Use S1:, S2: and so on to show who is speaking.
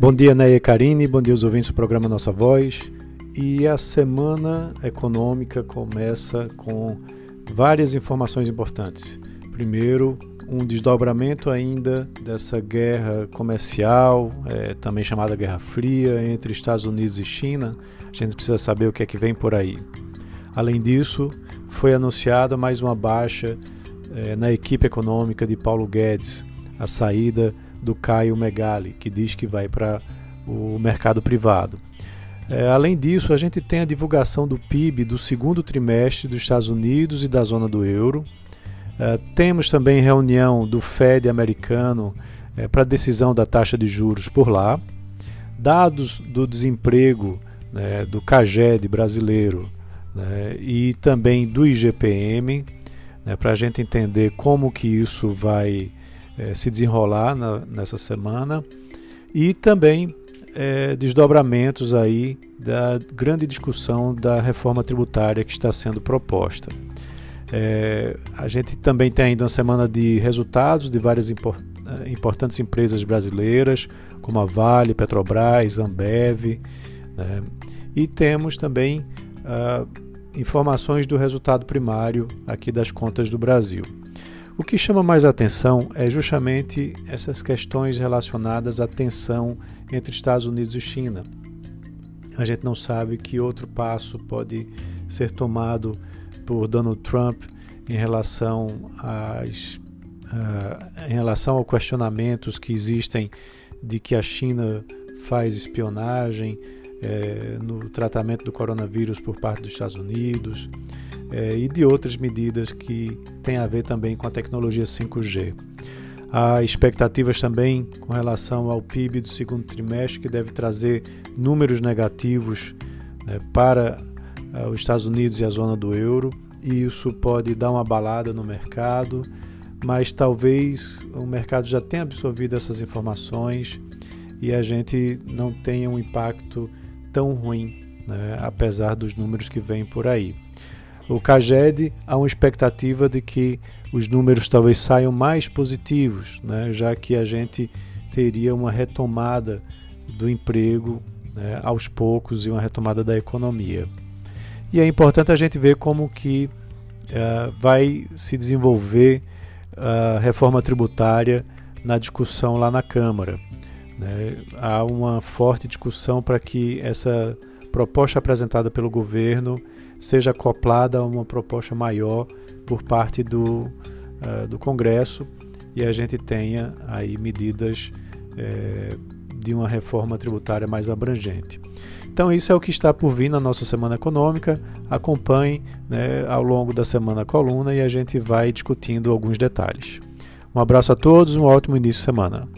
S1: Bom dia, Neia Karine, bom dia aos ouvintes do programa Nossa Voz. E a semana econômica começa com várias informações importantes. Primeiro, um desdobramento ainda dessa guerra comercial, é, também chamada Guerra Fria, entre Estados Unidos e China. A gente precisa saber o que é que vem por aí. Além disso, foi anunciada mais uma baixa é, na equipe econômica de Paulo Guedes, a saída do Caio Megali, que diz que vai para o mercado privado. É, além disso, a gente tem a divulgação do PIB do segundo trimestre dos Estados Unidos e da zona do euro. É, temos também reunião do Fed americano é, para decisão da taxa de juros por lá. Dados do desemprego né, do CAGED brasileiro né, e também do IGPM, né, para a gente entender como que isso vai é, se desenrolar na, nessa semana. E também é, desdobramentos aí da grande discussão da reforma tributária que está sendo proposta. É, a gente também tem ainda uma semana de resultados de várias é, importantes empresas brasileiras, como a Vale, Petrobras, Ambev, né? e temos também uh, informações do resultado primário aqui das contas do Brasil. O que chama mais atenção é justamente essas questões relacionadas à tensão entre Estados Unidos e China. A gente não sabe que outro passo pode ser tomado por Donald Trump em relação às uh, em relação ao questionamentos que existem de que a China faz espionagem eh, no tratamento do coronavírus por parte dos Estados Unidos é, e de outras medidas que têm a ver também com a tecnologia 5G. Há expectativas também com relação ao PIB do segundo trimestre, que deve trazer números negativos né, para uh, os Estados Unidos e a zona do euro, e isso pode dar uma balada no mercado, mas talvez o mercado já tenha absorvido essas informações e a gente não tenha um impacto tão ruim, né, apesar dos números que vêm por aí o CAGED há uma expectativa de que os números talvez saiam mais positivos, né, já que a gente teria uma retomada do emprego né, aos poucos e uma retomada da economia. E é importante a gente ver como que uh, vai se desenvolver a reforma tributária na discussão lá na Câmara. Né? Há uma forte discussão para que essa proposta apresentada pelo governo seja acoplada a uma proposta maior por parte do, uh, do Congresso e a gente tenha aí medidas é, de uma reforma tributária mais abrangente. Então isso é o que está por vir na nossa semana econômica. Acompanhe né, ao longo da semana a coluna e a gente vai discutindo alguns detalhes. Um abraço a todos, um ótimo início de semana.